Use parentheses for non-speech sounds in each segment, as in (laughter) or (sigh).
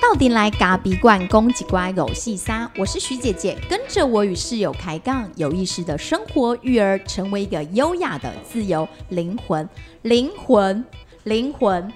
到底来嘎比罐公几乖狗细沙，我是徐姐姐，跟着我与室友开杠，有意识的生活育儿，成为一个优雅的自由灵魂。灵魂，灵魂，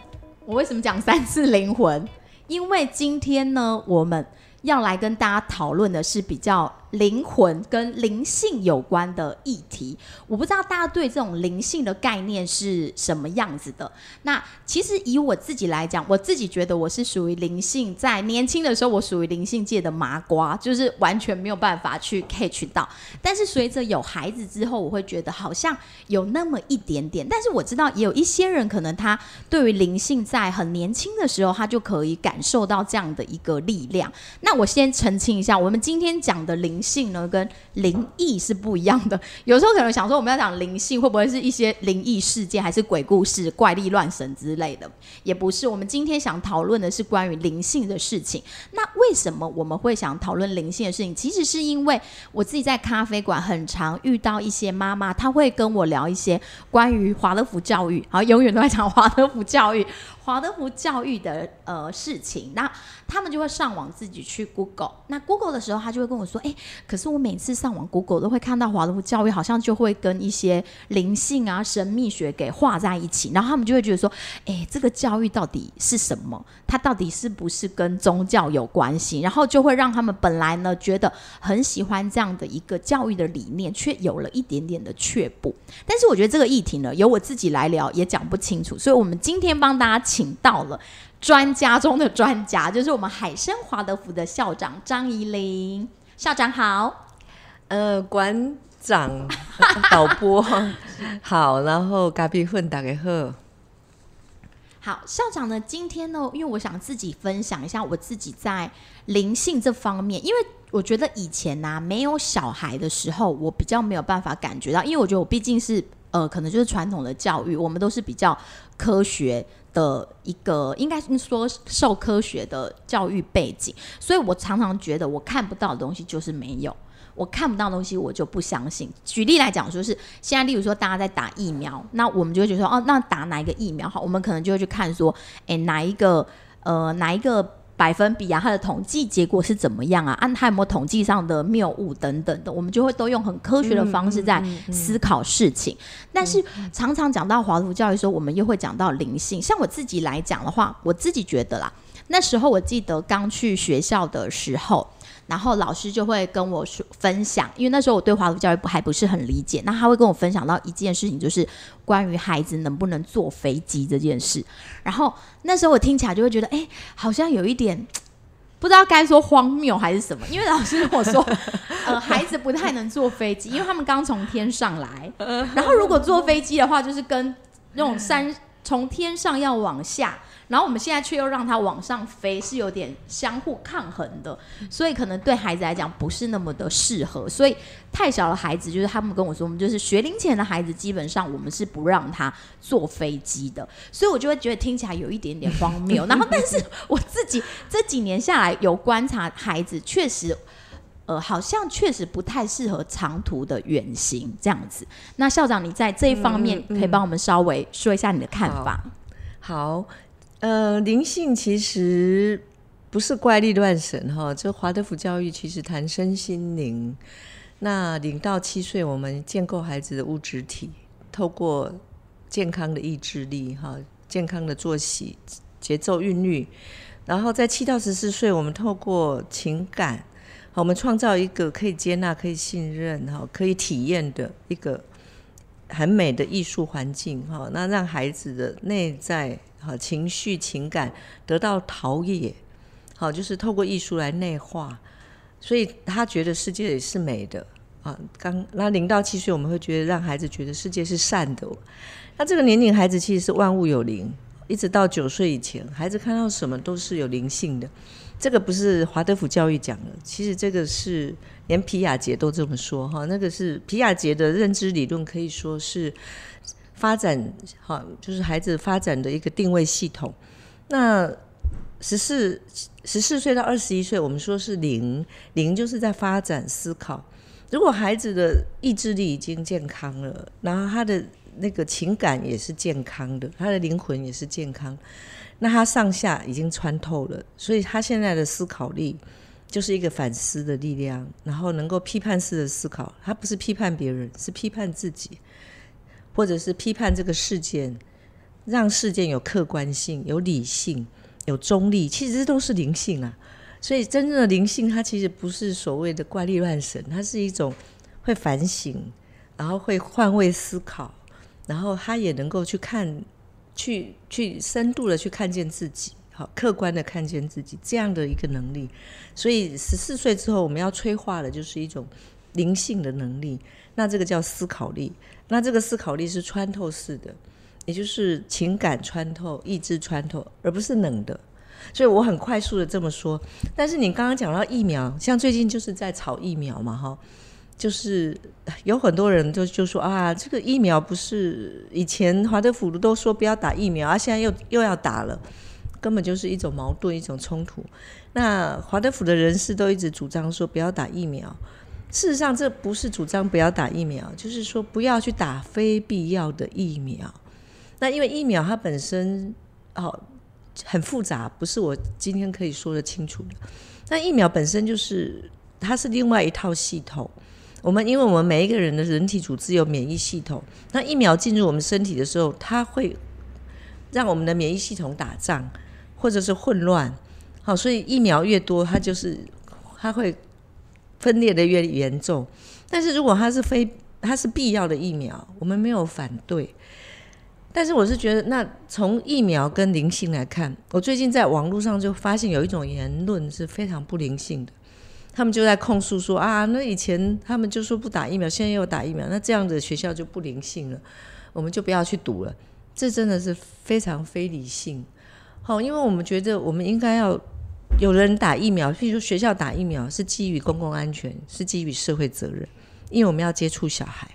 我为什么讲三次灵魂？因为今天呢，我们要来跟大家讨论的是比较。灵魂跟灵性有关的议题，我不知道大家对这种灵性的概念是什么样子的。那其实以我自己来讲，我自己觉得我是属于灵性，在年轻的时候我属于灵性界的麻瓜，就是完全没有办法去 catch 到。但是随着有孩子之后，我会觉得好像有那么一点点。但是我知道也有一些人可能他对于灵性在很年轻的时候，他就可以感受到这样的一个力量。那我先澄清一下，我们今天讲的灵。灵性呢跟灵异是不一样的，有时候可能想说我们要讲灵性，会不会是一些灵异事件，还是鬼故事、怪力乱神之类的？也不是。我们今天想讨论的是关于灵性的事情。那为什么我们会想讨论灵性的事情？其实是因为我自己在咖啡馆很常遇到一些妈妈，她会跟我聊一些关于华德福教育，好，永远都在讲华德福教育。华德福教育的呃事情，那他们就会上网自己去 Google。那 Google 的时候，他就会跟我说：“哎，可是我每次上网 Google 都会看到华德福教育，好像就会跟一些灵性啊、神秘学给画在一起。”然后他们就会觉得说：“哎，这个教育到底是什么？它到底是不是跟宗教有关系？”然后就会让他们本来呢觉得很喜欢这样的一个教育的理念，却有了一点点的却步。但是我觉得这个议题呢，由我自己来聊也讲不清楚，所以我们今天帮大家。请到了专家中的专家，就是我们海生华德福的校长张怡玲校长好，呃，馆长、导播好，然后咖啡混打给喝。好，校长呢，今天呢，因为我想自己分享一下我自己在灵性这方面，因为我觉得以前呢，没有小孩的时候，我比较没有办法感觉到，因为我觉得我毕竟是。呃，可能就是传统的教育，我们都是比较科学的一个，应该说受科学的教育背景，所以我常常觉得我看不到的东西就是没有，我看不到东西我就不相信。举例来讲，说是现在，例如说大家在打疫苗，那我们就会觉得说，哦，那打哪一个疫苗好？我们可能就会去看说，哎，哪一个呃，哪一个。百分比啊，它的统计结果是怎么样啊？按它有没有统计上的谬误等等的，我们就会都用很科学的方式在思考事情。但是常常讲到华图教育的时候，我们又会讲到灵性。像我自己来讲的话，我自己觉得啦，那时候我记得刚去学校的时候。然后老师就会跟我说分享，因为那时候我对华福教育不还不是很理解，那他会跟我分享到一件事情，就是关于孩子能不能坐飞机这件事。然后那时候我听起来就会觉得，哎，好像有一点不知道该说荒谬还是什么，因为老师跟我说，(laughs) 呃，孩子不太能坐飞机，因为他们刚从天上来，然后如果坐飞机的话，就是跟那种山从天上要往下。然后我们现在却又让它往上飞，是有点相互抗衡的，所以可能对孩子来讲不是那么的适合。所以太小的孩子，就是他们跟我说，我们就是学龄前的孩子，基本上我们是不让他坐飞机的。所以我就会觉得听起来有一点点荒谬。(laughs) 然后，但是我自己这几年下来有观察孩子，确实，呃，好像确实不太适合长途的远行这样子。那校长，你在这一方面可以帮我们稍微说一下你的看法？好。呃，灵性其实不是怪力乱神哈。这华德福教育其实谈身心灵。那零到七岁，我们建构孩子的物质体，透过健康的意志力哈，健康的作息节奏韵律。然后在七到十四岁，我们透过情感，我们创造一个可以接纳、可以信任哈、可以体验的一个很美的艺术环境哈。那让孩子的内在。好，情绪情感得到陶冶，好，就是透过艺术来内化，所以他觉得世界也是美的啊。刚那零到七岁，我们会觉得让孩子觉得世界是善的。那这个年龄孩子其实是万物有灵，一直到九岁以前，孩子看到什么都是有灵性的。这个不是华德福教育讲的，其实这个是连皮亚杰都这么说哈。那个是皮亚杰的认知理论，可以说是。发展好，就是孩子发展的一个定位系统。那十四十四岁到二十一岁，我们说是零零，就是在发展思考。如果孩子的意志力已经健康了，然后他的那个情感也是健康的，他的灵魂也是健康。那他上下已经穿透了，所以他现在的思考力就是一个反思的力量，然后能够批判式的思考。他不是批判别人，是批判自己，或者是批判这个事件，让事件有客观性、有理性、有中立。其实都是灵性啊。所以真正的灵性，它其实不是所谓的怪力乱神，它是一种会反省，然后会换位思考，然后他也能够去看。去去深度的去看见自己，好客观的看见自己这样的一个能力。所以十四岁之后，我们要催化的就是一种灵性的能力。那这个叫思考力。那这个思考力是穿透式的，也就是情感穿透、意志穿透，而不是冷的。所以我很快速的这么说。但是你刚刚讲到疫苗，像最近就是在炒疫苗嘛，哈。就是有很多人就就说啊，这个疫苗不是以前华德福都说不要打疫苗，啊，现在又又要打了，根本就是一种矛盾，一种冲突。那华德福的人士都一直主张说不要打疫苗，事实上这不是主张不要打疫苗，就是说不要去打非必要的疫苗。那因为疫苗它本身哦很复杂，不是我今天可以说得清楚的。那疫苗本身就是它是另外一套系统。我们因为我们每一个人的人体组织有免疫系统，那疫苗进入我们身体的时候，它会让我们的免疫系统打仗或者是混乱，好，所以疫苗越多，它就是它会分裂的越严重。但是如果它是非它是必要的疫苗，我们没有反对。但是我是觉得，那从疫苗跟灵性来看，我最近在网络上就发现有一种言论是非常不灵性的。他们就在控诉说啊，那以前他们就说不打疫苗，现在又打疫苗，那这样的学校就不灵性了，我们就不要去读了。这真的是非常非理性。好，因为我们觉得我们应该要有人打疫苗，譬如学校打疫苗是基于公共安全，是基于社会责任，因为我们要接触小孩。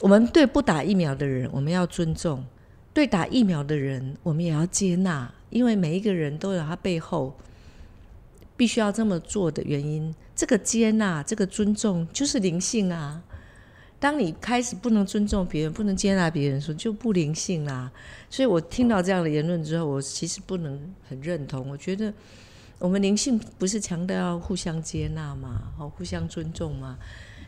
我们对不打疫苗的人，我们要尊重；对打疫苗的人，我们也要接纳，因为每一个人都有他背后。必须要这么做的原因，这个接纳、这个尊重，就是灵性啊。当你开始不能尊重别人、不能接纳别人的，时候，就不灵性啦。所以我听到这样的言论之后，我其实不能很认同。我觉得我们灵性不是强调要互相接纳嘛？哦，互相尊重嘛？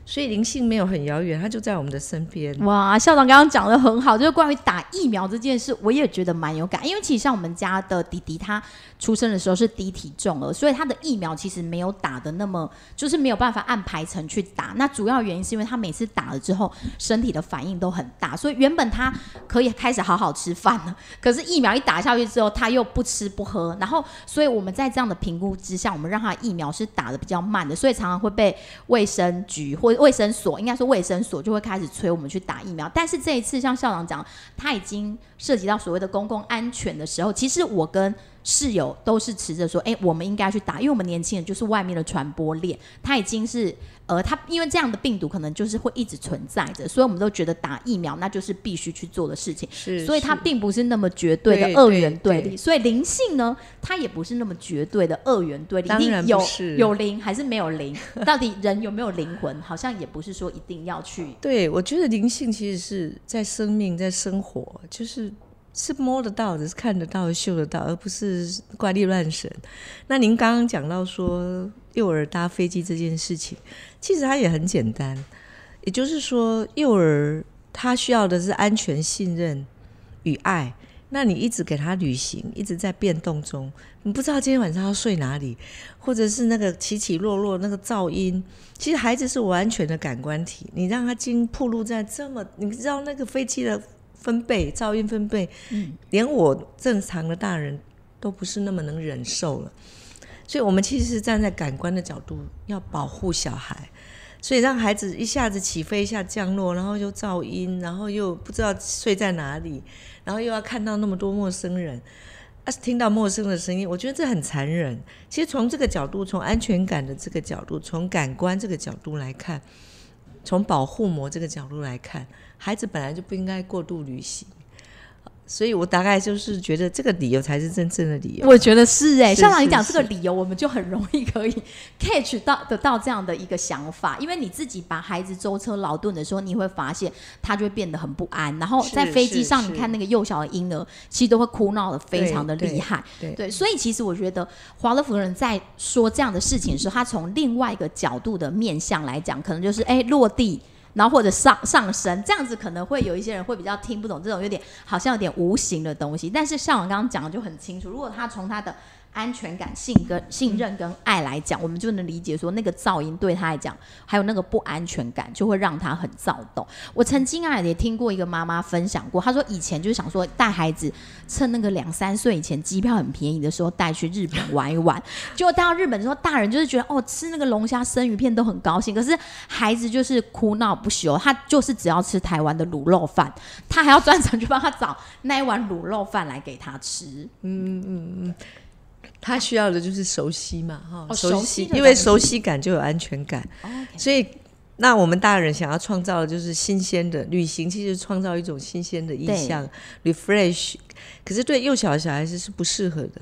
所以灵性没有很遥远，它就在我们的身边。哇，校长刚刚讲的很好，就是关于打疫苗这件事，我也觉得蛮有感。因为其实像我们家的弟弟，他出生的时候是低体重了，所以他的疫苗其实没有打的那么，就是没有办法按排程去打。那主要原因是因为他每次打了之后，身体的反应都很大，所以原本他可以开始好好吃饭了，可是疫苗一打下去之后，他又不吃不喝。然后，所以我们在这样的评估之下，我们让他疫苗是打的比较慢的，所以常常会被卫生局或卫生所应该说卫生所就会开始催我们去打疫苗，但是这一次像校长讲，他已经涉及到所谓的公共安全的时候，其实我跟室友都是持着说，哎，我们应该去打，因为我们年轻人就是外面的传播链，它已经是。呃，他因为这样的病毒可能就是会一直存在着，所以我们都觉得打疫苗那就是必须去做的事情。是，所以它并不是那么绝对的二元对立。所以灵性呢，它也不是那么绝对的二元对立。一定有有灵还是没有灵？(laughs) 到底人有没有灵魂？好像也不是说一定要去。对，我觉得灵性其实是在生命，在生活，就是。是摸得到的，是看得到、嗅得到，而不是怪力乱神。那您刚刚讲到说幼儿搭飞机这件事情，其实它也很简单，也就是说，幼儿他需要的是安全、信任与爱。那你一直给他旅行，一直在变动中，你不知道今天晚上要睡哪里，或者是那个起起落落那个噪音。其实孩子是完全的感官体，你让他经暴露在这么，你知道那个飞机的。分贝噪音分贝，连我正常的大人都不是那么能忍受了，所以我们其实是站在感官的角度要保护小孩，所以让孩子一下子起飞一下降落，然后又噪音，然后又不知道睡在哪里，然后又要看到那么多陌生人，啊，听到陌生的声音，我觉得这很残忍。其实从这个角度，从安全感的这个角度，从感官这个角度来看，从保护膜这个角度来看。孩子本来就不应该过度旅行，所以我大概就是觉得这个理由才是真正的理由。我觉得是哎、是校长，你讲这个理由，我们就很容易可以 (laughs) catch 到得到这样的一个想法，因为你自己把孩子舟车劳顿的时候，你会发现他就会变得很不安，然后在飞机上，你看那个幼小的婴儿，其实都会哭闹的非常的厉害。对对，所以其实我觉得华勒夫人在说这样的事情的时候，他从另外一个角度的面向来讲，可能就是哎落地。然后或者上上升，这样子可能会有一些人会比较听不懂这种有点好像有点无形的东西。但是像我刚刚讲的就很清楚，如果他从他的安全感、信跟信任跟爱来讲，我们就能理解说那个噪音对他来讲，还有那个不安全感，就会让他很躁动。我曾经啊也听过一个妈妈分享过，她说以前就是想说带孩子趁那个两三岁以前机票很便宜的时候带去日本玩一玩，结果带到日本之后，大人就是觉得哦吃那个龙虾生鱼片都很高兴，可是孩子就是哭闹不休，他就是只要吃台湾的卤肉饭，他还要专程去帮他找那一碗卤肉饭来给他吃。嗯嗯嗯他需要的就是熟悉嘛，哈、哦熟悉因为熟悉感就有安全感。所以，那我们大人想要创造的就是新鲜的旅行，其实创造一种新鲜的意象，refresh。可是对幼小的小孩子是不适合的，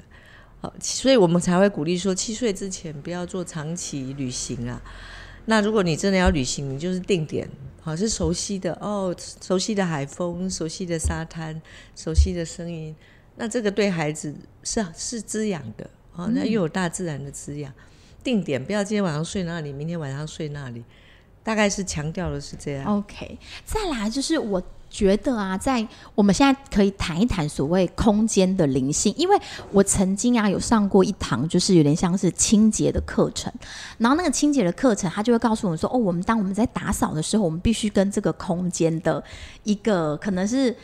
好，所以我们才会鼓励说，七岁之前不要做长期旅行啊。那如果你真的要旅行，你就是定点，好是熟悉的。哦，熟悉的海风、熟悉的沙滩、熟悉的声音，那这个对孩子是是滋养的，哦，那又有大自然的滋养。定点，不要今天晚上睡那里，明天晚上睡那里，大概是强调的是这样。OK，再来就是我觉得啊，在我们现在可以谈一谈所谓空间的灵性，因为我曾经啊有上过一堂，就是有点像是清洁的课程，然后那个清洁的课程，他就会告诉我们说，哦，我们当我们在打扫的时候，我们必须跟这个空间的一个可能是。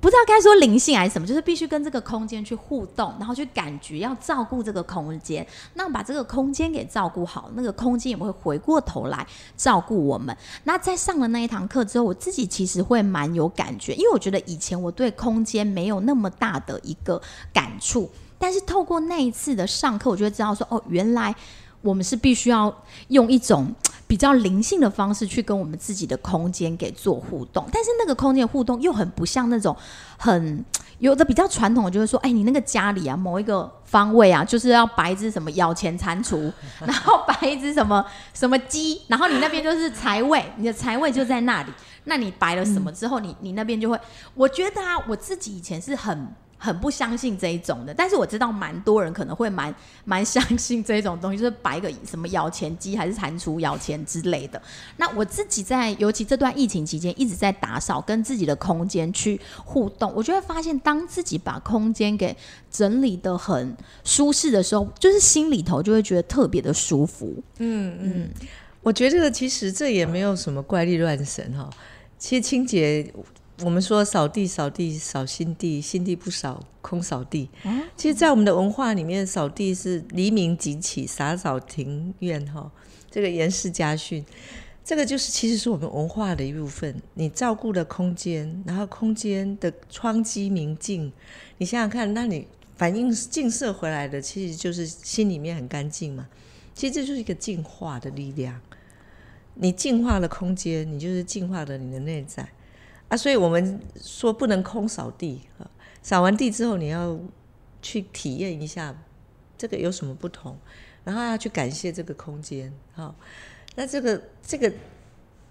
不知道该说灵性还是什么，就是必须跟这个空间去互动，然后去感觉要照顾这个空间，那把这个空间给照顾好，那个空间也会回过头来照顾我们。那在上了那一堂课之后，我自己其实会蛮有感觉，因为我觉得以前我对空间没有那么大的一个感触，但是透过那一次的上课，我就会知道说，哦，原来我们是必须要用一种比较灵性的方式去跟我们自己的空间给做互动，但是那个空间互动又很不像那种很 (tsk) 有的比较传统的，就会说，哎，你那个家里啊某一个方位啊，就是要摆一只什么摇钱蟾蜍，(laughs) 然后摆一只什么什么鸡，然后你那边就是财位，你的财位就在那里，那你摆了什么之后，你你那边就会，我觉得啊，我自己以前是很。很不相信这一种的，但是我知道蛮多人可能会蛮 (laughs) 蛮相信这一种东西，就是摆个什么摇钱机还是蟾蜍摇钱之类的。那我自己在尤其这段疫情期间一直在打扫，跟自己的空间去互动，我就会发现，当自己把空间给整理的很舒适的时候，就是心里头就会觉得特别的舒服。嗯嗯我觉得其实这也没有什么怪力乱神哈。其实清洁，我们说扫地扫地扫心地，心地不扫空扫地。其实，在我们的文化里面，扫地是黎明即起，洒扫庭院哈。这个严氏家训，这个就是其实是我们文化的一部分。你照顾了空间，然后空间的窗机明净，你想想看，那你反映映射回来的，其实就是心里面很干净嘛。其实这就是一个净化的力量。你净化了空间，你就是净化了你的内在啊。所以我们说不能空扫地啊，扫完地之后，你要去体验一下这个有什么不同，然后要去感谢这个空间。哈，那这个这个，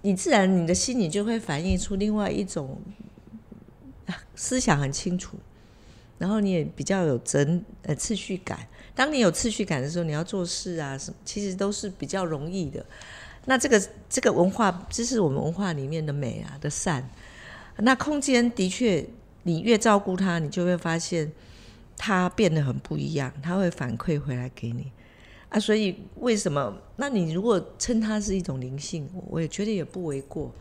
你自然你的心里就会反映出另外一种思想很清楚，然后你也比较有整呃次序感。当你有次序感的时候，你要做事啊什么，其实都是比较容易的。那这个这个文化，这是我们文化里面的美啊的善。那空间的确，你越照顾它，你就会发现它变得很不一样，它会反馈回来给你啊。所以为什么？那你如果称它是一种灵性，我也觉得也不为过。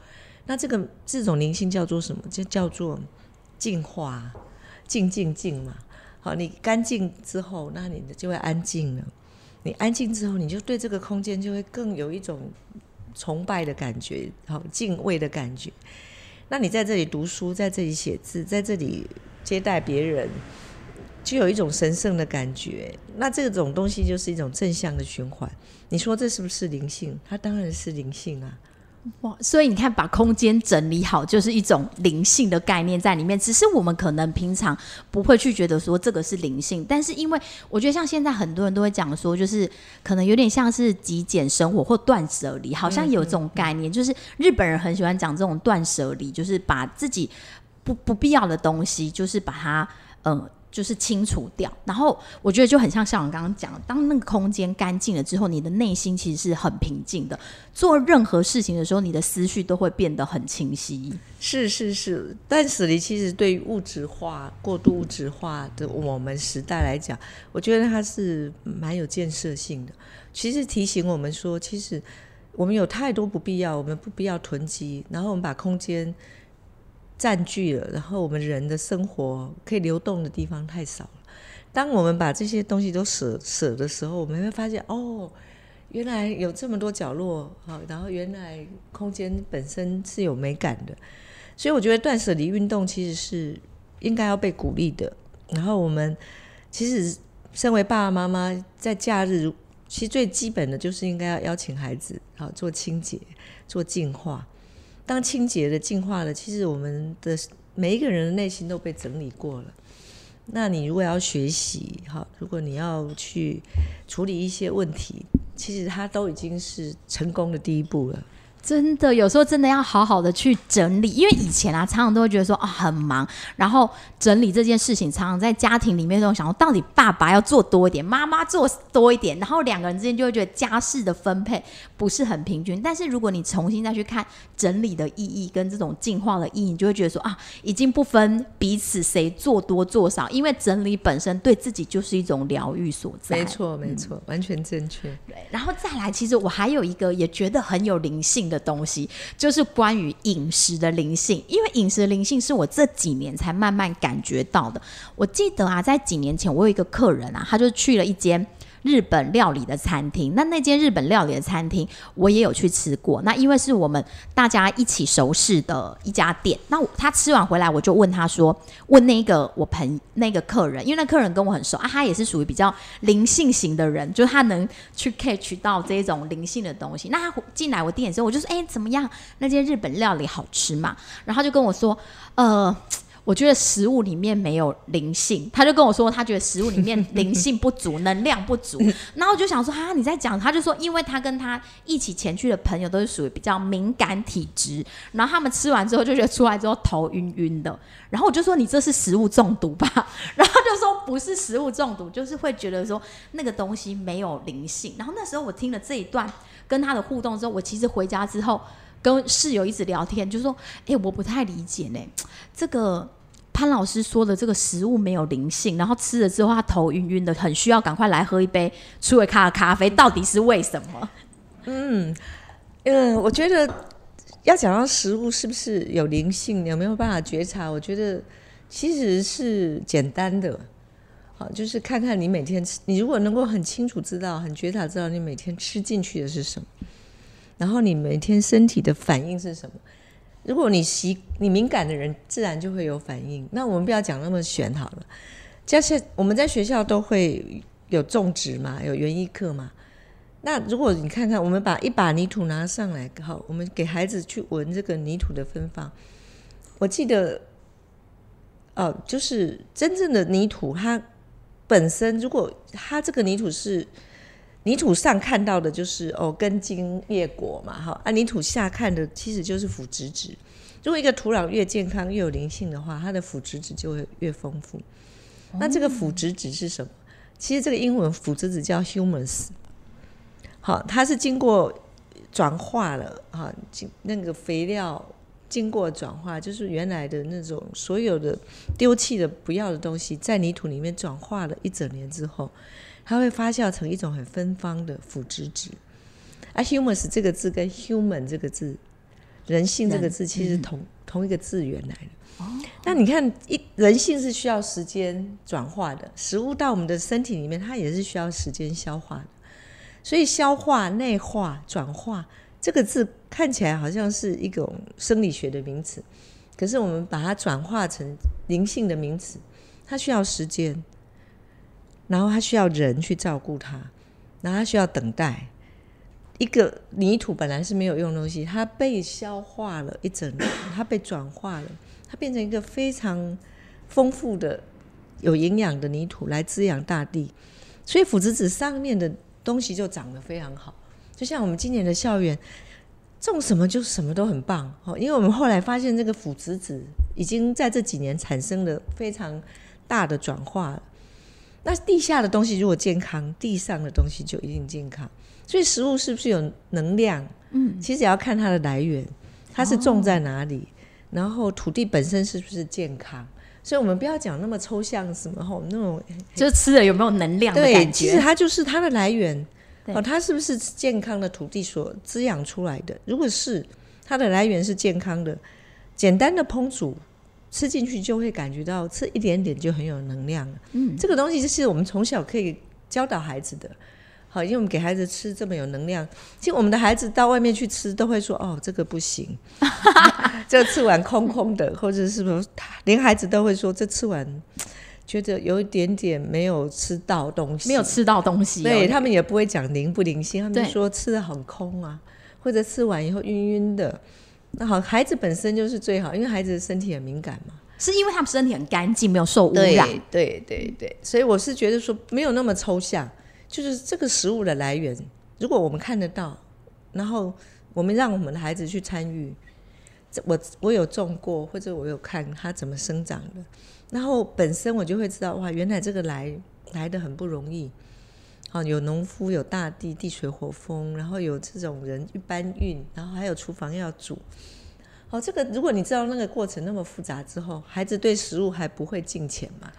那这个这种灵性叫做什么？就叫做净化，静静静嘛。好，你干净之后，那你就会安静了。你安静之后，你就对这个空间就会更有一种崇拜的感觉，好敬畏的感觉。那你在这里读书，在这里写字，在这里接待别人，就有一种神圣的感觉。那这种东西就是一种正向的循环。你说这是不是灵性？它当然是灵性啊。哇，所以你看，把空间整理好，就是一种灵性的概念在里面。只是我们可能平常不会去觉得说这个是灵性，但是因为我觉得像现在很多人都会讲说，就是可能有点像是极简生活或断舍离，好像有这种概念。就是日本人很喜欢讲这种断舍离，就是把自己不不必要的东西，就是把它嗯。就是清除掉，然后我觉得就很像像我刚刚讲，当那个空间干净了之后，你的内心其实是很平静的。做任何事情的时候，你的思绪都会变得很清晰。是是是，但是你其实对于物质化、过度物质化的我们时代来讲，我觉得它是蛮有建设性的。其实提醒我们说，其实我们有太多不必要，我们不必要囤积，然后我们把空间。占据了，然后我们人的生活可以流动的地方太少了。当我们把这些东西都舍舍的时候，我们会发现，哦，原来有这么多角落啊，然后原来空间本身是有美感的。所以我觉得断舍离运动其实是应该要被鼓励的。然后我们其实身为爸爸妈妈，在假日其实最基本的就是应该要邀请孩子啊做清洁、做净化。当清洁的、进化了，其实我们的每一个人的内心都被整理过了。那你如果要学习，哈，如果你要去处理一些问题，其实它都已经是成功的第一步了。真的，有时候真的要好好的去整理，因为以前啊，常常都会觉得说啊很忙，然后整理这件事情，常常在家庭里面都想，到底爸爸要做多一点，妈妈做多一点，然后两个人之间就会觉得家事的分配不是很平均。但是如果你重新再去看整理的意义跟这种进化的意义，你就会觉得说啊，已经不分彼此谁做多做少，因为整理本身对自己就是一种疗愈所在。没错，没错，完全正确。对，然后再来，其实我还有一个也觉得很有灵性的。的东西就是关于饮食的灵性，因为饮食的灵性是我这几年才慢慢感觉到的。我记得啊，在几年前，我有一个客人啊，他就去了一间。日本料理的餐厅，那那间日本料理的餐厅我也有去吃过。那因为是我们大家一起熟识的一家店，那他吃完回来，我就问他说：“问那个我朋那个客人，因为那客人跟我很熟啊，他也是属于比较灵性型的人，就是他能去 catch 到这种灵性的东西。那他进来我店的时候，我就说：哎，怎么样？那间日本料理好吃吗？然后他就跟我说：呃。”我觉得食物里面没有灵性，他就跟我说，他觉得食物里面灵性不足，能量不足。(laughs) 然后我就想说，啊，你在讲？他就说，因为他跟他一起前去的朋友都是属于比较敏感体质，然后他们吃完之后就觉得出来之后头晕晕的。然后我就说，你这是食物中毒吧？然后就说不是食物中毒，就是会觉得说那个东西没有灵性。然后那时候我听了这一段跟他的互动之后，我其实回家之后跟室友一直聊天，就说，哎，我不太理解呢，这个。潘老师说的这个食物没有灵性，然后吃了之后他头晕晕的，很需要赶快来喝一杯初味咖的咖啡，到底是为什么？嗯嗯，我觉得要讲到食物是不是有灵性，有没有办法觉察？我觉得其实是简单的，好，就是看看你每天吃，你如果能够很清楚知道、很觉察知道你每天吃进去的是什么，然后你每天身体的反应是什么。如果你习你敏感的人，自然就会有反应。那我们不要讲那么玄好了。加上我们在学校都会有种植嘛，有园艺课嘛。那如果你看看，我们把一把泥土拿上来，好，我们给孩子去闻这个泥土的芬芳。我记得，哦，就是真正的泥土，它本身如果它这个泥土是。泥土上看到的就是哦根茎叶果嘛，哈啊泥土下看的其实就是腐殖质。如果一个土壤越健康越有灵性的话，它的腐殖质就会越丰富。那这个腐殖质是什么？其实这个英文腐殖质叫 humus。好，它是经过转化了哈，经那个肥料经过转化，就是原来的那种所有的丢弃的不要的东西，在泥土里面转化了一整年之后。它会发酵成一种很芬芳的腐殖质，而 humus 这个字跟 human 这个字，人性这个字其实同同一个字源来的。哦，那你看，一人性是需要时间转化的，食物到我们的身体里面，它也是需要时间消化的。所以，消化、内化、转化这个字看起来好像是一种生理学的名词，可是我们把它转化成灵性的名词，它需要时间。然后他需要人去照顾他，然后他需要等待，一个泥土本来是没有用的东西，它被消化了一整年，(coughs) 它被转化了，它变成一个非常丰富的、有营养的泥土来滋养大地，所以腐殖子上面的东西就长得非常好。就像我们今年的校园种什么就什么都很棒哦，因为我们后来发现这个腐殖子已经在这几年产生了非常大的转化了。那地下的东西如果健康，地上的东西就一定健康。所以食物是不是有能量？嗯，其实也要看它的来源，它是种在哪里，然后土地本身是不是健康。所以我们不要讲那么抽象，什么吼那种，(laughs) 就是吃了有没有能量的感觉。其实它就是它的来源哦，它是不是健康的土地所滋养出来的？如果是它的来源是健康的，简单的烹煮吃进去就会感觉到吃一点点就很有能量了。嗯，这个东西就是我们从小可以教导孩子的。好，因为我们给孩子吃这么有能量，其实我们的孩子到外面去吃都会说：“哦，这个不行，(laughs) (laughs) 这吃完空空的，或者是说，连孩子都会说，这吃完觉得有一点点没有吃到东西，没有吃到东西。”对他们也不会讲灵不灵性，他们说吃的很空啊，或者吃完以后晕晕的。那好，孩子本身就是最好，因为孩子的身体很敏感嘛，是因为他们身体很干净，没有受污染。对对对，所以我是觉得说没有那么抽象。就是这个食物的来源，如果我们看得到，然后我们让我们的孩子去参与，我我有种过，或者我有看它怎么生长的，然后本身我就会知道，哇，原来这个来来的很不容易，好，有农夫，有大地，地水火风，然后有这种人去搬运，然后还有厨房要煮。哦，这个如果你知道那个过程那么复杂之后，孩子对食物还不会进钱吗？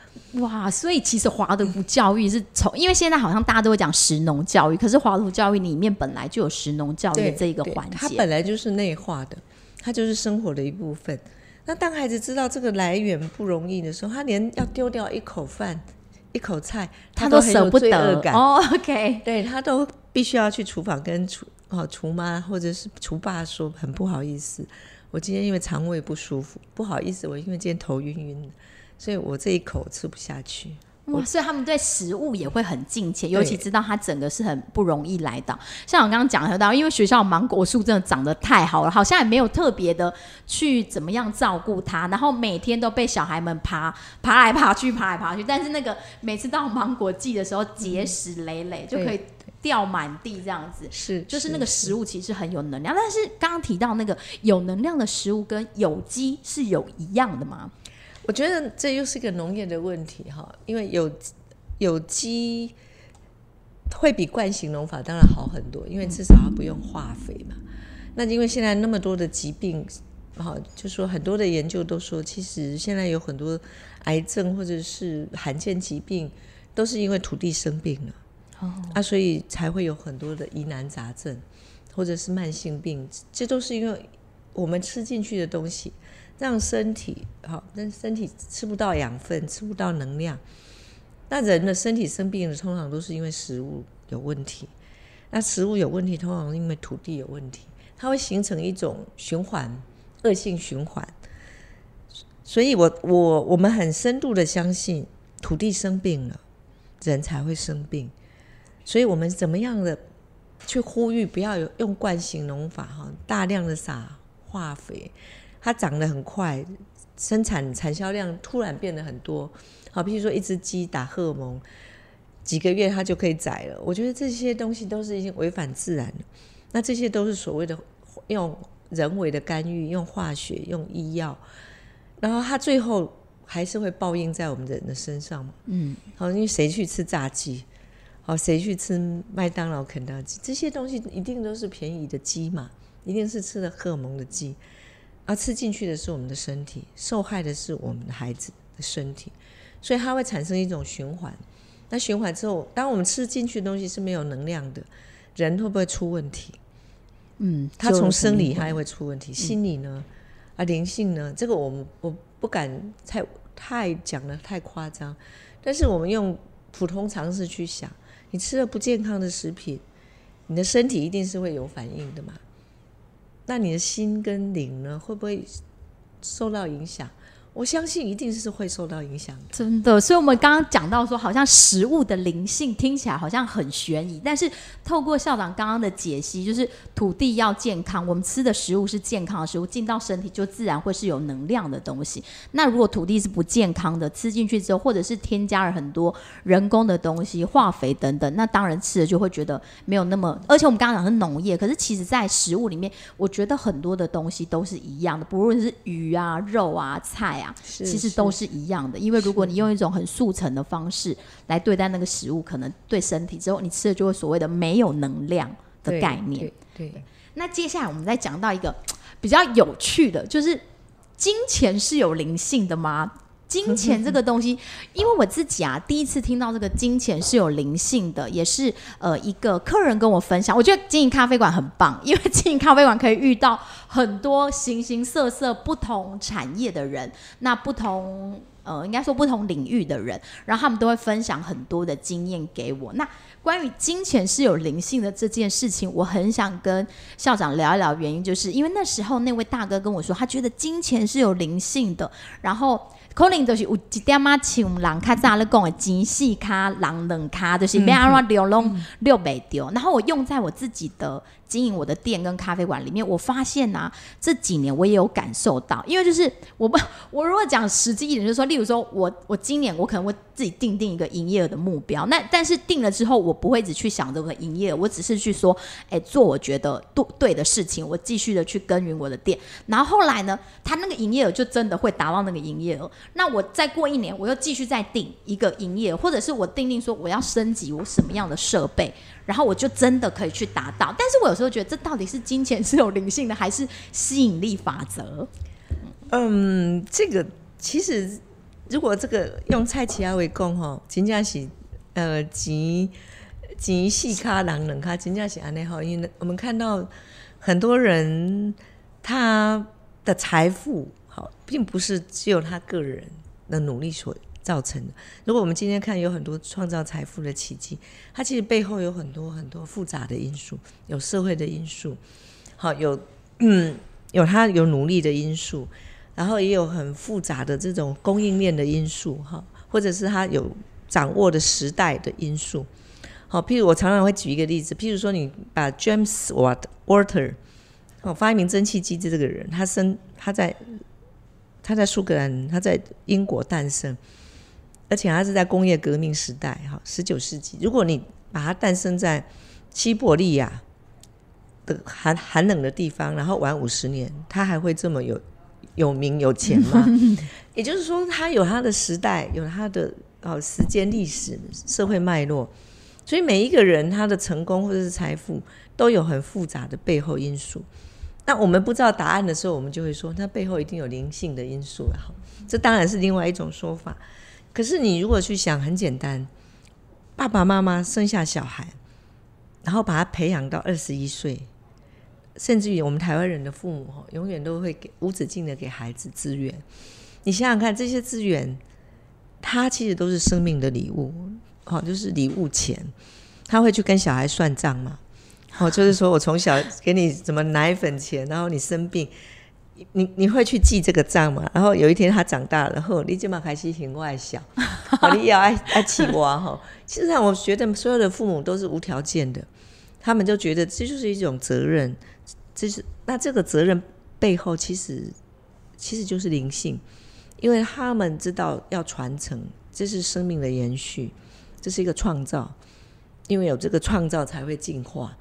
哇，所以其实华德福教育是从，因为现在好像大家都会讲食农教育，可是华德福教育里面本来就有食农教育这一个环节，它本来就是内化的，它就是生活的一部分。那当孩子知道这个来源不容易的时候，他连要丢掉一口饭、一口菜，他都舍不得。哦，OK，对他都必须要去厨房跟厨哦厨妈或者是厨爸说，很不好意思。我今天因为肠胃不舒服，不好意思，我因为今天头晕晕的，所以我这一口吃不下去。哇，所以他们对食物也会很敬虔，尤其知道它整个是很不容易来到。像我刚刚讲到，因为学校芒果树真的长得太好了，好像也没有特别的去怎么样照顾它，然后每天都被小孩们爬爬来爬去，爬来爬去。但是那个每次到芒果季的时候，结石累累就可以。掉满地这样子是，就是那个食物其实很有能量，但是刚刚提到那个有能量的食物跟有机是有一样的吗？我觉得这又是一个农业的问题哈，因为有有机会比惯性农法当然好很多，因为至少它不用化肥嘛。那因为现在那么多的疾病，哈，就说很多的研究都说，其实现在有很多癌症或者是罕见疾病，都是因为土地生病了。啊，所以才会有很多的疑难杂症，或者是慢性病，这都是因为我们吃进去的东西，让身体好，但身体吃不到养分，吃不到能量。那人的身体生病的，通常都是因为食物有问题。那食物有问题，通常因为土地有问题，它会形成一种循环，恶性循环。所以我我我们很深度的相信，土地生病了，人才会生病。所以我们怎么样的去呼吁不要有用惯性农法哈，大量的撒化肥，它长得很快，生产产销量突然变得很多。好，譬如说一只鸡打荷尔蒙，几个月它就可以宰了。我觉得这些东西都是已经违反自然了。那这些都是所谓的用人为的干预，用化学、用医药，然后它最后还是会报应在我们人的身上嘛。嗯，好，因为谁去吃炸鸡？好，谁去吃麦当劳、肯德基？这些东西一定都是便宜的鸡嘛，一定是吃了荷尔蒙的鸡，而吃进去的是我们的身体，受害的是我们的孩子的身体，所以它会产生一种循环。那循环之后，当我们吃进去的东西是没有能量的，人会不会出问题？嗯，他从生理他也会出问题，心理呢？啊，灵性呢？这个我们我不敢太太讲的太夸张，但是我们用普通常识去想。你吃了不健康的食品，你的身体一定是会有反应的嘛？那你的心跟灵呢，会不会受到影响？我相信一定是会受到影响的。真的，所以我们刚刚讲到说，好像食物的灵性听起来好像很悬疑，但是透过校长刚刚的解析，就是土地要健康，我们吃的食物是健康的食物，进到身体就自然会是有能量的东西。那如果土地是不健康的，吃进去之后，或者是添加了很多人工的东西、化肥等等，那当然吃了就会觉得没有那么。而且我们刚刚讲是农业，可是其实在食物里面，我觉得很多的东西都是一样的，不论是鱼啊、肉啊、菜啊。其实都是一样的，因为如果你用一种很速成的方式来对待那个食物，可能对身体之后你吃了就会所谓的没有能量的概念。对，那接下来我们再讲到一个比较有趣的，就是金钱是有灵性的吗？金钱这个东西，因为我自己啊，第一次听到这个金钱是有灵性的，也是呃一个客人跟我分享。我觉得经营咖啡馆很棒，因为经营咖啡馆可以遇到很多形形色色、不同产业的人，那不同呃应该说不同领域的人，然后他们都会分享很多的经验给我。那关于金钱是有灵性的这件事情，我很想跟校长聊一聊，原因就是因为那时候那位大哥跟我说，他觉得金钱是有灵性的，然后。可能就是有一点仔，像人较早咧讲的钱四卡、人两卡，就是要安怎流拢流袂着。然后我用在我自己的。经营我的店跟咖啡馆里面，我发现呐，这几年我也有感受到，因为就是我不，(laughs) 我如果讲实际一点，就是说，例如说我我今年我可能会自己定定一个营业额的目标，那但是定了之后，我不会只去想着我的营业额，我只是去说，哎，做我觉得对对的事情，我继续的去耕耘我的店，然后后来呢，他那个营业额就真的会达到那个营业额，那我再过一年，我又继续再定一个营业额，或者是我定定说我要升级我什么样的设备。然后我就真的可以去达到，但是我有时候觉得这到底是金钱是有灵性的，还是吸引力法则？嗯，这个其实如果这个用蔡奇亚为供哈，金价是呃吉吉细卡狼人卡金价是安内哈，因为我们看到很多人他的财富好，并不是只有他个人的努力所。造成的。如果我们今天看有很多创造财富的奇迹，它其实背后有很多很多复杂的因素，有社会的因素，好有嗯有他有努力的因素，然后也有很复杂的这种供应链的因素哈，或者是他有掌握的时代的因素。好，譬如我常常会举一个例子，譬如说你把 James Watt Water 哦发明蒸汽机的这个人，他生他在他在苏格兰，他在英国诞生。而且它是在工业革命时代，哈，十九世纪。如果你把它诞生在西伯利亚的寒寒冷的地方，然后玩五十年，他还会这么有有名有钱吗？(laughs) 也就是说，他有他的时代，有他的哦时间历史、社会脉络。所以每一个人他的成功或者是财富，都有很复杂的背后因素。那我们不知道答案的时候，我们就会说，那背后一定有灵性的因素了。这当然是另外一种说法。可是你如果去想，很简单，爸爸妈妈生下小孩，然后把他培养到二十一岁，甚至于我们台湾人的父母哈，永远都会给无止境的给孩子资源。你想想看，这些资源，他其实都是生命的礼物，好，就是礼物钱。他会去跟小孩算账嘛？好，就是说我从小给你什么奶粉钱，然后你生病。你你会去记这个账吗？然后有一天他长大了后，你就嘛开始挺外小，你要爱爱起娃哈。其实上，我觉得所有的父母都是无条件的，他们就觉得这就是一种责任，这是那这个责任背后其实其实就是灵性，因为他们知道要传承，这是生命的延续，这是一个创造，因为有这个创造才会进化。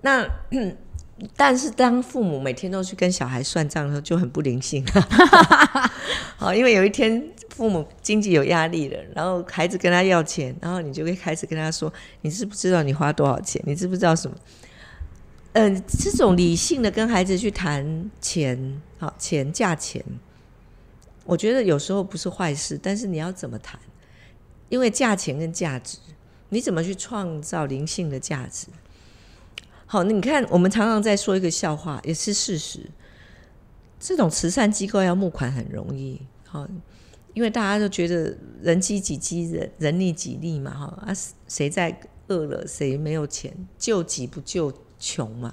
那。但是当父母每天都去跟小孩算账的时候，就很不灵性。(laughs) 好，因为有一天父母经济有压力了，然后孩子跟他要钱，然后你就会开始跟他说：“你知不知道你花多少钱？你知不知道什么？”嗯，这种理性的跟孩子去谈钱，好钱价钱，我觉得有时候不是坏事。但是你要怎么谈？因为价钱跟价值，你怎么去创造灵性的价值？好，你看，我们常常在说一个笑话，也是事实。这种慈善机构要募款很容易，好，因为大家都觉得人饥己饥，人人利己利嘛，哈啊，谁在饿了，谁没有钱，救己不救穷嘛，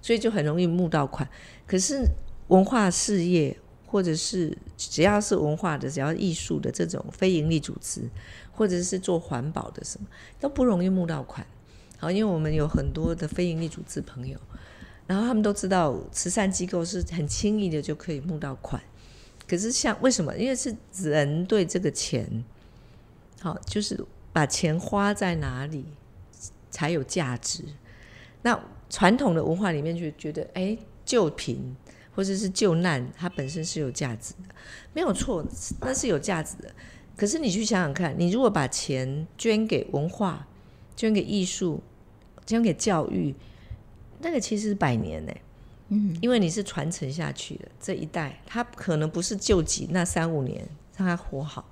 所以就很容易募到款。可是文化事业或者是只要是文化的，只要艺术的这种非营利组织，或者是做环保的什么，都不容易募到款。好，因为我们有很多的非营利组织朋友，然后他们都知道慈善机构是很轻易的就可以募到款。可是像为什么？因为是人对这个钱，好，就是把钱花在哪里才有价值。那传统的文化里面就觉得，哎，救贫或者是救难，它本身是有价值的，没有错，那是有价值的。可是你去想想看，你如果把钱捐给文化、捐给艺术、捐给教育，那个其实是百年呢。嗯，因为你是传承下去的这一代，他可能不是救急那三五年让他活好，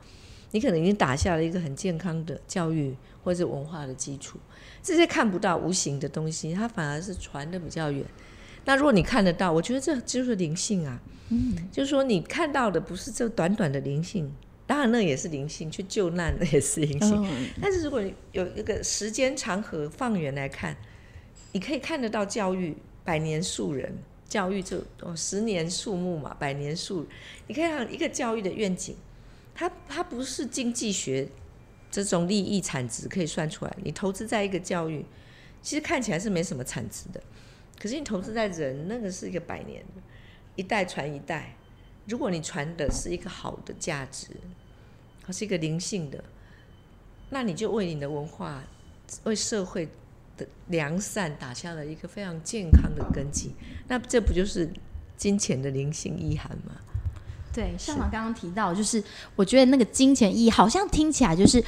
你可能已经打下了一个很健康的教育或者文化的基础。这些看不到无形的东西，它反而是传的比较远。那如果你看得到，我觉得这就是灵性啊。嗯，就是说你看到的不是这短短的灵性，当然那也是灵性，去救难的也是灵性。但是如果有一个时间长河放远来看，你可以看得到教育。百年树人教育就哦十年树木嘛，百年树，你可以看一个教育的愿景，它它不是经济学这种利益产值可以算出来。你投资在一个教育，其实看起来是没什么产值的，可是你投资在人，那个是一个百年的，一代传一代。如果你传的是一个好的价值，它是一个灵性的，那你就为你的文化，为社会。的良善打下了一个非常健康的根基，那这不就是金钱的灵性意涵吗？对，像我刚刚提到，就是我觉得那个金钱意义好像听起来就是，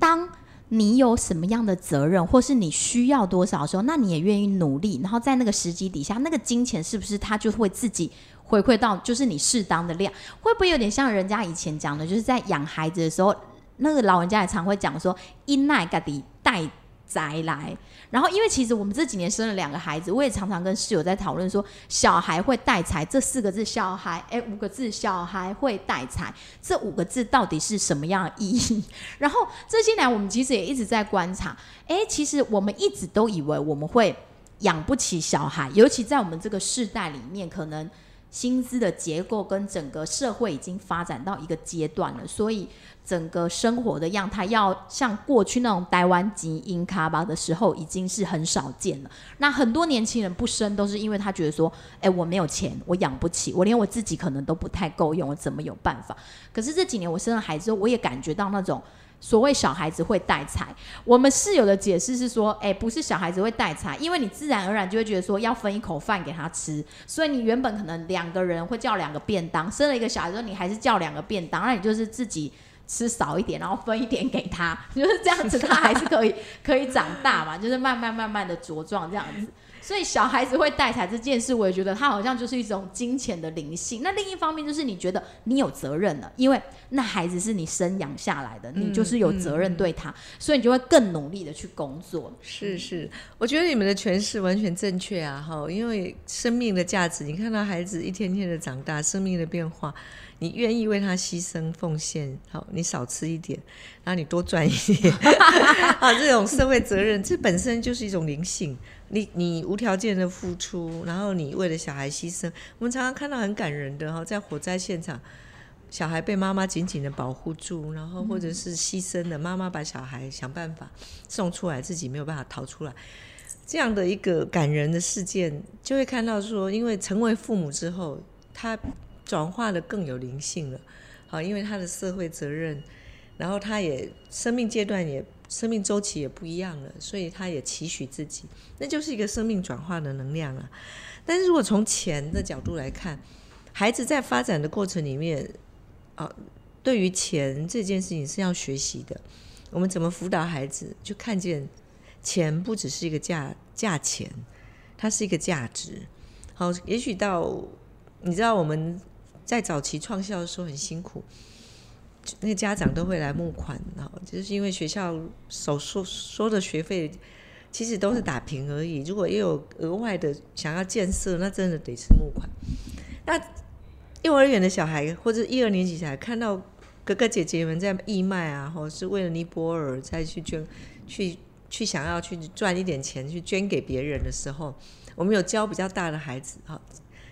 当你有什么样的责任，或是你需要多少的时候，那你也愿意努力，然后在那个时机底下，那个金钱是不是它就会自己回馈到，就是你适当的量？会不会有点像人家以前讲的，就是在养孩子的时候，那个老人家也常会讲说，因奈噶的带。宅来，然后因为其实我们这几年生了两个孩子，我也常常跟室友在讨论说，小孩会带财这四个字，小孩哎五个字，小孩会带财这五个字到底是什么样的意义？(laughs) 然后这些年我们其实也一直在观察，哎，其实我们一直都以为我们会养不起小孩，尤其在我们这个世代里面，可能。薪资的结构跟整个社会已经发展到一个阶段了，所以整个生活的样态要像过去那种台湾基因卡巴的时候，已经是很少见了。那很多年轻人不生，都是因为他觉得说，哎，我没有钱，我养不起，我连我自己可能都不太够用，我怎么有办法？可是这几年我生了孩子之后，我也感觉到那种。所谓小孩子会带财，我们室友的解释是说，哎，不是小孩子会带财，因为你自然而然就会觉得说要分一口饭给他吃，所以你原本可能两个人会叫两个便当，生了一个小孩之后，你还是叫两个便当，那你就是自己吃少一点，然后分一点给他，就是这样子，他还是可以可以长大嘛，就是慢慢慢慢的茁壮这样子。所以小孩子会带财这件事，我也觉得他好像就是一种金钱的灵性。那另一方面就是你觉得你有责任了，因为那孩子是你生养下来的，你就是有责任对他，所以你就会更努力的去工作。是是，我觉得你们的诠释完全正确啊！哈，因为生命的价值，你看到孩子一天天的长大，生命的变化，你愿意为他牺牲奉献，好，你少吃一点，然后你多赚一点，(laughs) 啊，这种社会责任，这本身就是一种灵性。你你无条件的付出，然后你为了小孩牺牲，我们常常看到很感人的哈，在火灾现场，小孩被妈妈紧紧的保护住，然后或者是牺牲的妈妈把小孩想办法送出来，自己没有办法逃出来，这样的一个感人的事件，就会看到说，因为成为父母之后，他转化的更有灵性了，好，因为他的社会责任，然后他也生命阶段也。生命周期也不一样了，所以他也期许自己，那就是一个生命转化的能量啊。但是如果从钱的角度来看，孩子在发展的过程里面，啊，对于钱这件事情是要学习的。我们怎么辅导孩子，就看见钱不只是一个价价钱，它是一个价值。好，也许到你知道我们在早期创校的时候很辛苦。那家长都会来募款，然后就是因为学校所说说的学费，其实都是打平而已。如果又有额外的想要建设，那真的得是募款。那幼儿园的小孩或者一二年级小孩看到哥哥姐姐们在义卖啊，或是为了尼泊尔再去捐，去去想要去赚一点钱去捐给别人的时候，我们有教比较大的孩子哈，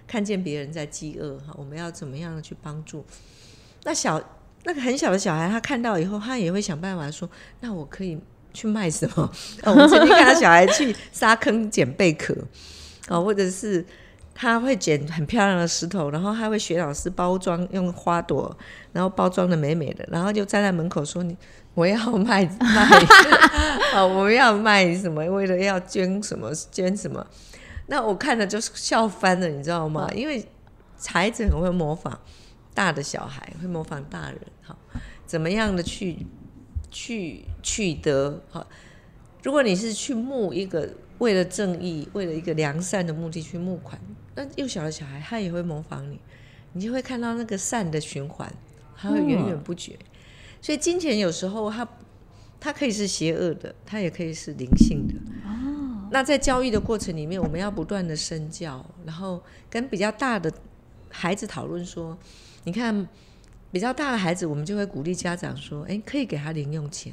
看见别人在饥饿哈，我们要怎么样的去帮助？那小那个很小的小孩，他看到以后，他也会想办法说，那我可以去卖什么？(laughs) 我们曾经看到小孩去沙坑捡贝壳，哦，或者是。他会捡很漂亮的石头，然后他会学老师包装，用花朵，然后包装的美美的，然后就站在门口说：“你我要卖卖，(laughs) 哦，我要卖什么？为了要捐什么捐什么？”那我看了就是笑翻了，你知道吗？因为孩子很会模仿大的小孩，会模仿大人，哈，怎么样的去去取得？哈，如果你是去募一个为了正义、为了一个良善的目的去募款。那幼小的小孩，他也会模仿你，你就会看到那个善的循环，他会源源不绝。所以金钱有时候，它它可以是邪恶的，它也可以是灵性的。哦。那在教育的过程里面，我们要不断的身教，然后跟比较大的孩子讨论说，你看比较大的孩子，我们就会鼓励家长说，哎，可以给他零用钱，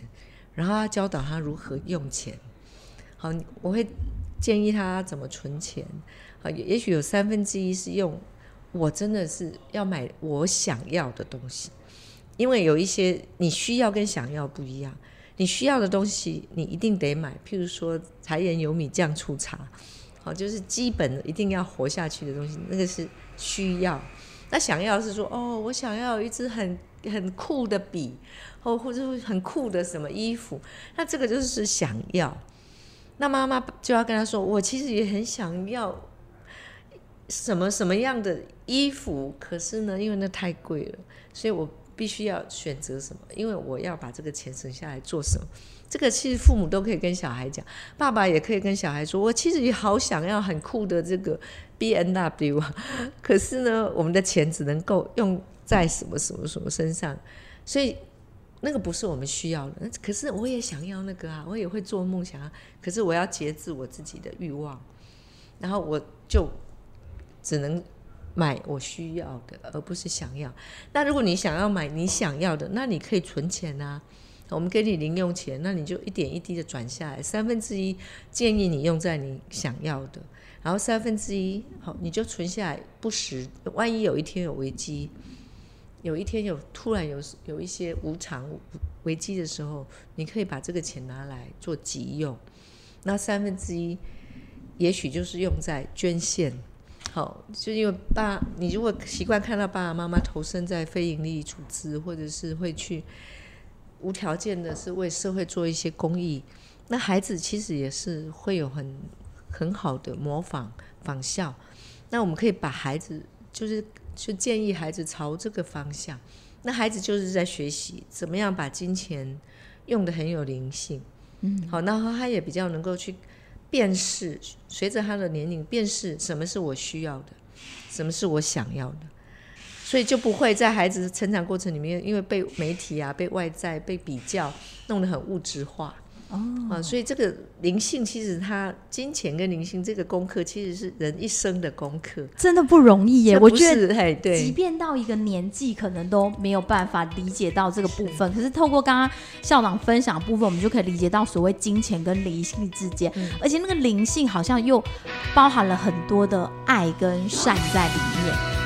然后要教导他如何用钱。好，我会建议他怎么存钱。啊，也许有三分之一是用，我真的是要买我想要的东西，因为有一些你需要跟想要不一样，你需要的东西你一定得买，譬如说柴盐油米酱醋茶，好，就是基本一定要活下去的东西，那个是需要。那想要是说，哦，我想要一支很很酷的笔，或或者很酷的什么衣服，那这个就是想要。那妈妈就要跟他说，我其实也很想要。什么什么样的衣服？可是呢，因为那太贵了，所以我必须要选择什么？因为我要把这个钱省下来做什么？这个其实父母都可以跟小孩讲，爸爸也可以跟小孩说：“我其实也好想要很酷的这个 B N W 啊，可是呢，我们的钱只能够用在什么什么什么身上，所以那个不是我们需要的。可是我也想要那个啊，我也会做梦想啊，可是我要节制我自己的欲望，然后我就。”只能买我需要的，而不是想要。那如果你想要买你想要的，那你可以存钱啊。我们给你零用钱，那你就一点一滴的转下来，三分之一建议你用在你想要的，然后三分之一好你就存下来，不时万一有一天有危机，有一天有突然有有一些无常危机的时候，你可以把这个钱拿来做急用。那三分之一也许就是用在捐献。好，就因为爸，你如果习惯看到爸爸妈妈投身在非营利组织，或者是会去无条件的是为社会做一些公益，那孩子其实也是会有很很好的模仿仿效。那我们可以把孩子，就是去建议孩子朝这个方向。那孩子就是在学习怎么样把金钱用的很有灵性。嗯，好，然后他也比较能够去。辨识随着他的年龄，辨识什么是我需要的，什么是我想要的，所以就不会在孩子成长过程里面，因为被媒体啊、被外在、被比较，弄得很物质化。哦，啊，所以这个灵性其实它金钱跟灵性这个功课其实是人一生的功课，真的不容易耶。我觉得，嘿，对，即便到一个年纪，可能都没有办法理解到这个部分。可是透过刚刚校长分享部分，我们就可以理解到所谓金钱跟灵性之间，而且那个灵性好像又包含了很多的爱跟善在里面。